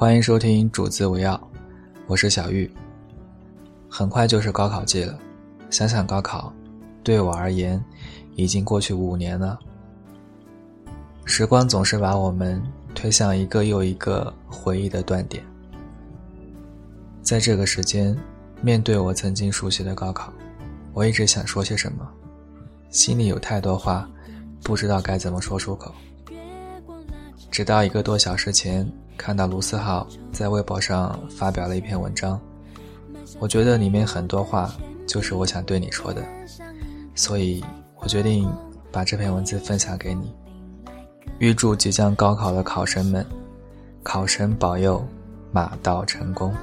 欢迎收听《主子为要》，我是小玉。很快就是高考季了，想想高考，对我而言，已经过去五年了。时光总是把我们推向一个又一个回忆的断点。在这个时间，面对我曾经熟悉的高考，我一直想说些什么，心里有太多话，不知道该怎么说出口。直到一个多小时前。看到卢思浩在微博上发表了一篇文章，我觉得里面很多话就是我想对你说的，所以我决定把这篇文字分享给你。预祝即将高考的考生们，考神保佑，马到成功。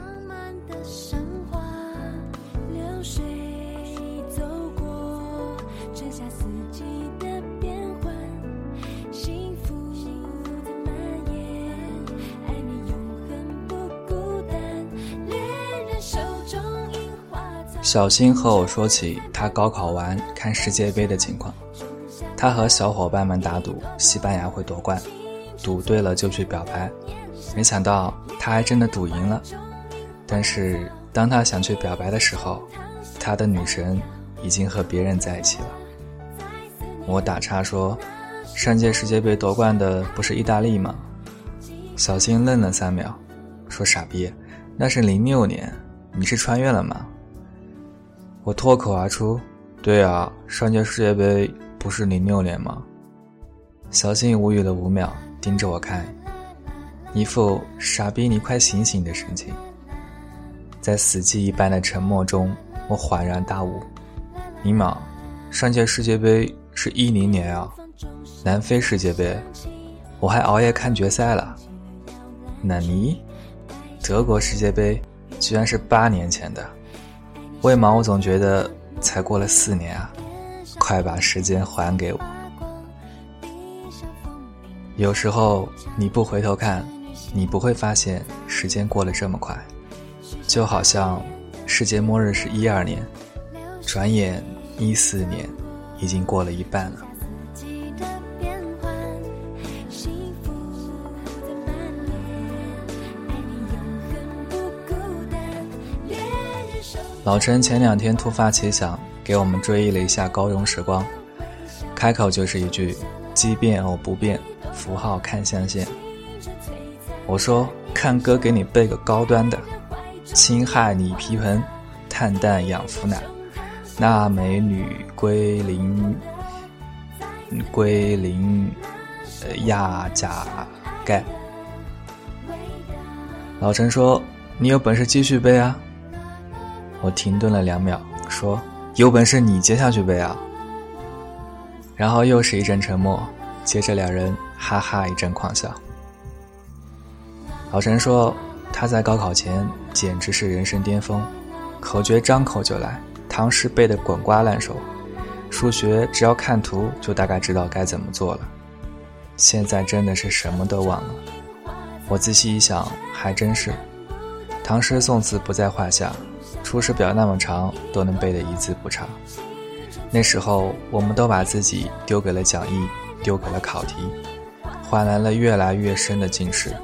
流小新和我说起他高考完看世界杯的情况，他和小伙伴们打赌西班牙会夺冠，赌对了就去表白，没想到他还真的赌赢了。但是当他想去表白的时候，他的女神已经和别人在一起了。我打岔说：“上届世界杯夺冠的不是意大利吗？”小新愣了三秒，说：“傻逼，那是零六年，你是穿越了吗？”我脱口而出：“对啊，上届世界杯不是零六年吗？”小新无语了五秒，盯着我看，一副“傻逼，你快醒醒”的神情。在死寂一般的沉默中，我恍然大悟：“尼玛，上届世界杯是一零年啊，南非世界杯，我还熬夜看决赛了。那尼，德国世界杯居然是八年前的。”为毛我总觉得才过了四年啊！快把时间还给我。有时候你不回头看，你不会发现时间过得这么？快，就好像世界末日是一二年，转眼一四年已经过了一半了。老陈前两天突发奇想，给我们追忆了一下高中时光，开口就是一句“奇变偶不变，符号看象限”。我说：“看哥给你背个高端的，侵害你皮盆，碳氮氧氟奶，那美女归零，归零，亚钾钙。”老陈说：“你有本事继续背啊。”我停顿了两秒，说：“有本事你接下去背啊！”然后又是一阵沉默，接着两人哈哈一阵狂笑。老陈说：“他在高考前简直是人生巅峰，口诀张口就来，唐诗背得滚瓜烂熟，数学只要看图就大概知道该怎么做了。现在真的是什么都忘了。我仔细一想，还真是，唐诗宋词不在话下。”出师表那么长，都能背得一字不差。那时候，我们都把自己丢给了讲义，丢给了考题，换来了越来越深的近视。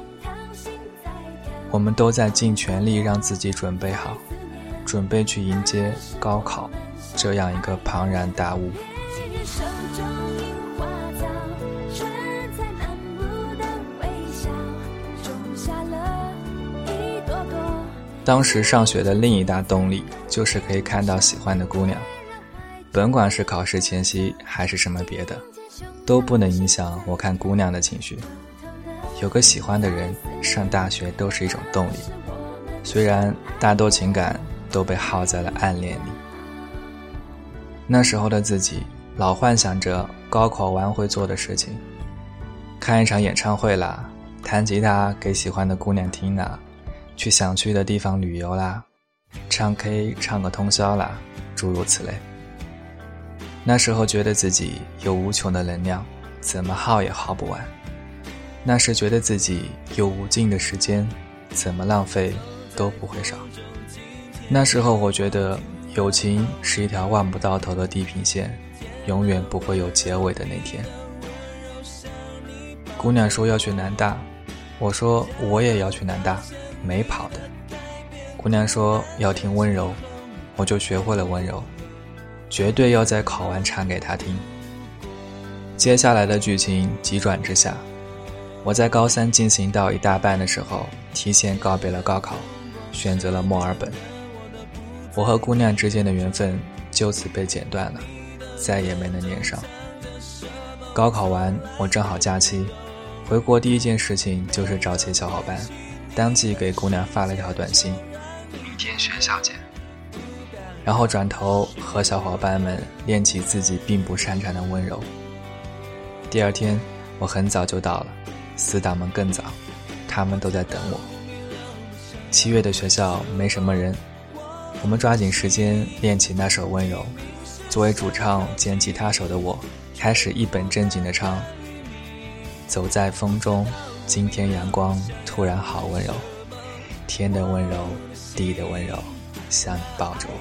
我们都在尽全力让自己准备好，准备去迎接高考这样一个庞然大物。当时上学的另一大动力就是可以看到喜欢的姑娘，甭管是考试前夕还是什么别的，都不能影响我看姑娘的情绪。有个喜欢的人，上大学都是一种动力。虽然大多情感都被耗在了暗恋里。那时候的自己，老幻想着高考完会做的事情：看一场演唱会啦，弹吉他给喜欢的姑娘听啦。去想去的地方旅游啦，唱 K 唱个通宵啦，诸如此类。那时候觉得自己有无穷的能量，怎么耗也耗不完；那时觉得自己有无尽的时间，怎么浪费都不会少。那时候我觉得友情是一条望不到头的地平线，永远不会有结尾的那天。姑娘说要去南大，我说我也要去南大，没跑的。姑娘说要听温柔，我就学会了温柔，绝对要在考完唱给她听。接下来的剧情急转直下，我在高三进行到一大半的时候，提前告别了高考，选择了墨尔本。我和姑娘之间的缘分就此被剪断了，再也没能连上。高考完，我正好假期，回国第一件事情就是找些小伙伴，当即给姑娘发了条短信。明天学校见。然后转头和小伙伴们练起自己并不擅长的温柔。第二天，我很早就到了，死党们更早，他们都在等我。七月的学校没什么人，我们抓紧时间练起那首温柔。作为主唱兼吉他手的我，开始一本正经的唱：走在风中，今天阳光突然好温柔，天的温柔。地的温柔，像你抱着我，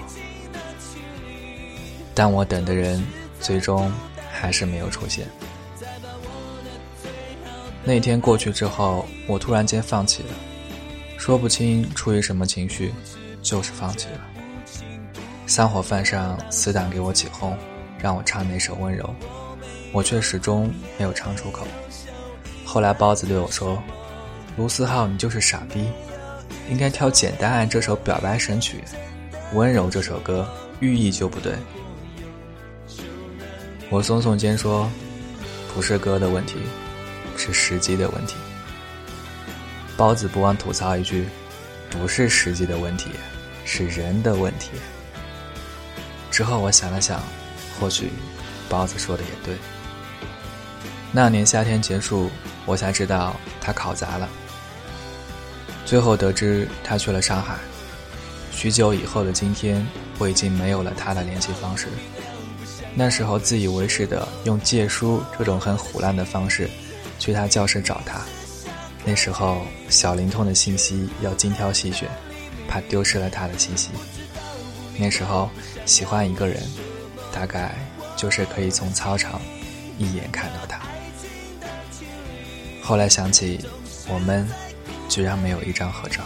但我等的人最终还是没有出现。那天过去之后，我突然间放弃了，说不清出于什么情绪，就是放弃了。散伙饭上，死党给我起哄，让我唱那首《温柔》，我却始终没有唱出口。后来包子对我说：“卢思浩，你就是傻逼。”应该挑《简单爱》这首表白神曲，《温柔》这首歌寓意就不对。我耸耸肩说：“不是歌的问题，是时机的问题。”包子不忘吐槽一句：“不是时机的问题，是人的问题。”之后我想了想，或许包子说的也对。那年夏天结束，我才知道他考砸了。最后得知他去了上海。许久以后的今天，我已经没有了他的联系方式。那时候自以为是的用借书这种很虎烂的方式，去他教室找他。那时候小灵通的信息要精挑细选，怕丢失了他的信息。那时候喜欢一个人，大概就是可以从操场一眼看到他。后来想起我们。居然没有一张合照。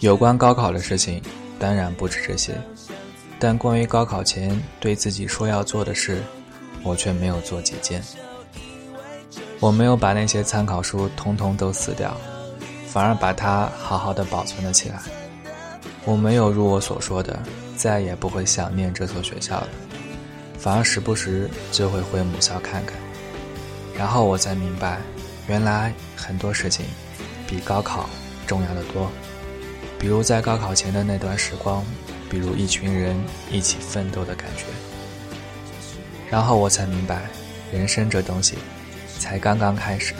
有关高考的事情，当然不止这些，但关于高考前对自己说要做的事，我却没有做几件。我没有把那些参考书通通都撕掉，反而把它好好的保存了起来。我没有如我所说的，再也不会想念这所学校了。反而时不时就会回母校看看，然后我才明白，原来很多事情比高考重要的多。比如在高考前的那段时光，比如一群人一起奋斗的感觉。然后我才明白，人生这东西才刚刚开始，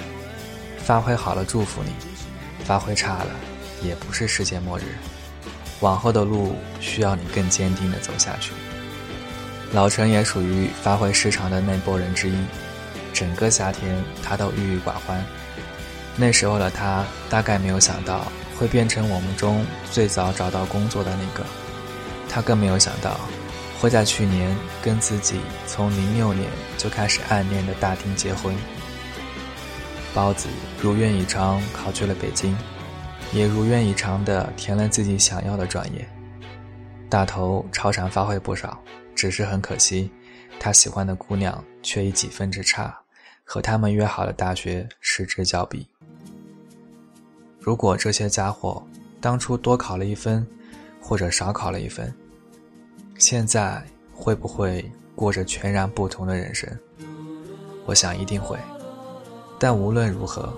发挥好了祝福你，发挥差了也不是世界末日。往后的路需要你更坚定的走下去。老陈也属于发挥失常的那波人之一，整个夏天他都郁郁寡欢。那时候的他大概没有想到会变成我们中最早找到工作的那个，他更没有想到会在去年跟自己从零六年就开始暗恋的大丁结婚。包子如愿以偿考去了北京，也如愿以偿地填了自己想要的专业。大头超常发挥不少。只是很可惜，他喜欢的姑娘却以几分之差，和他们约好的大学失之交臂。如果这些家伙当初多考了一分，或者少考了一分，现在会不会过着全然不同的人生？我想一定会。但无论如何，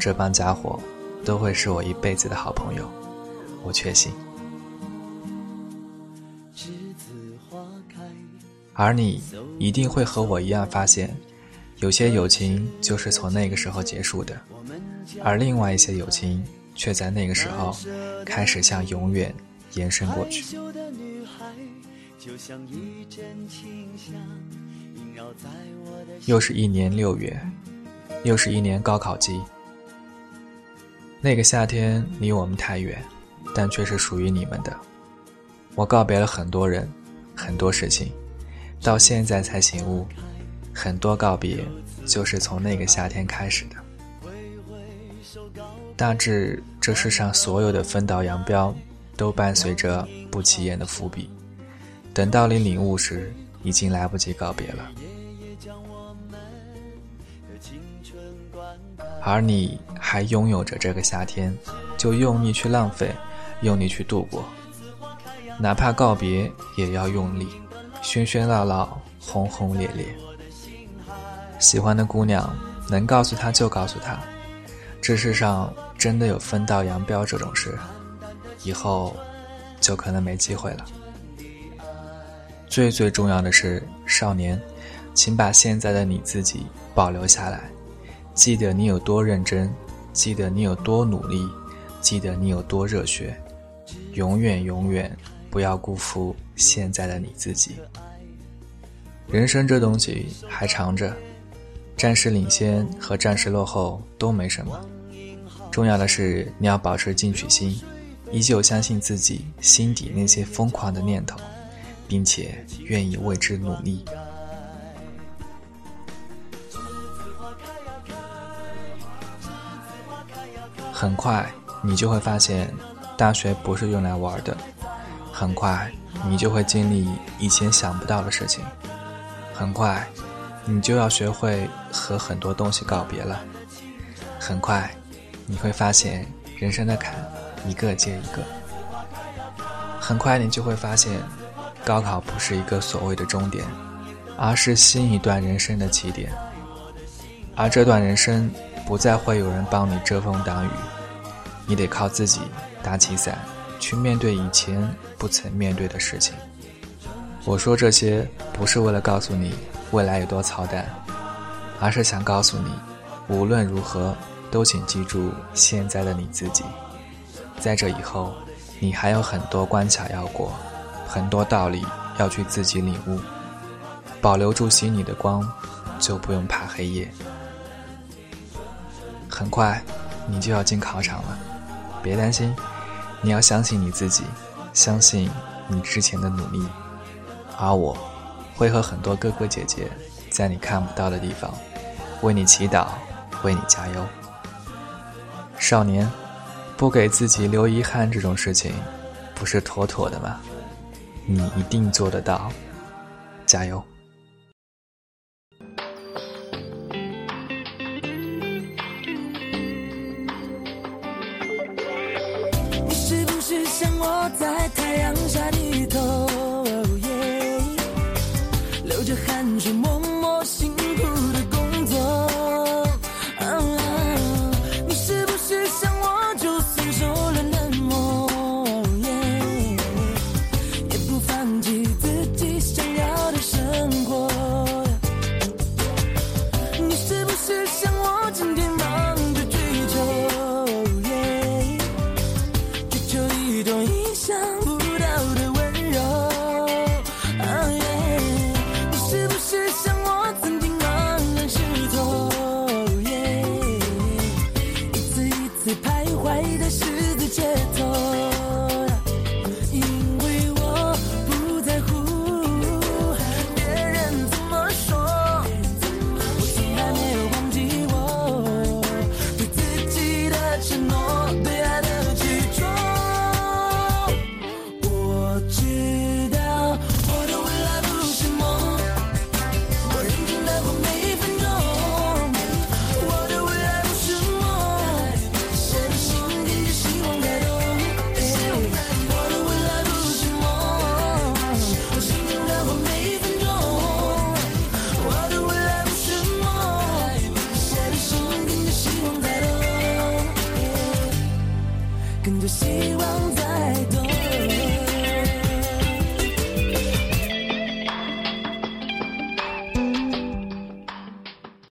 这帮家伙都会是我一辈子的好朋友，我确信。而你一定会和我一样发现，有些友情就是从那个时候结束的，而另外一些友情却在那个时候开始向永远延伸过去。又是一年六月，又是一年高考季。那个夏天离我们太远，但却是属于你们的。我告别了很多人。很多事情，到现在才醒悟，很多告别就是从那个夏天开始的。大致这世上所有的分道扬镳，都伴随着不起眼的伏笔。等到你领悟时，已经来不及告别了。而你还拥有着这个夏天，就用力去浪费，用力去度过。哪怕告别，也要用力，喧喧闹闹，轰轰烈烈。喜欢的姑娘，能告诉他就告诉他。这世上真的有分道扬镳这种事，以后就可能没机会了。最最重要的是，少年，请把现在的你自己保留下来，记得你有多认真，记得你有多努力，记得你有多热血，永远永远不要辜负现在的你自己。人生这东西还长着。暂时领先和暂时落后都没什么，重要的是你要保持进取心，依旧相信自己心底那些疯狂的念头，并且愿意为之努力。很快，你就会发现，大学不是用来玩的。很快，你就会经历以前想不到的事情。很快。你就要学会和很多东西告别了。很快，你会发现人生的坎一个接一个。很快，你就会发现，高考不是一个所谓的终点，而是新一段人生的起点。而这段人生不再会有人帮你遮风挡雨，你得靠自己打起伞，去面对以前不曾面对的事情。我说这些不是为了告诉你。未来有多操蛋，而是想告诉你，无论如何，都请记住现在的你自己。在这以后，你还有很多关卡要过，很多道理要去自己领悟。保留住心里的光，就不用怕黑夜。很快，你就要进考场了，别担心，你要相信你自己，相信你之前的努力，而我。会和很多哥哥姐姐在你看不到的地方为你祈祷，为你加油。少年，不给自己留遗憾这种事情，不是妥妥的吗？你一定做得到，加油！像我在太阳下低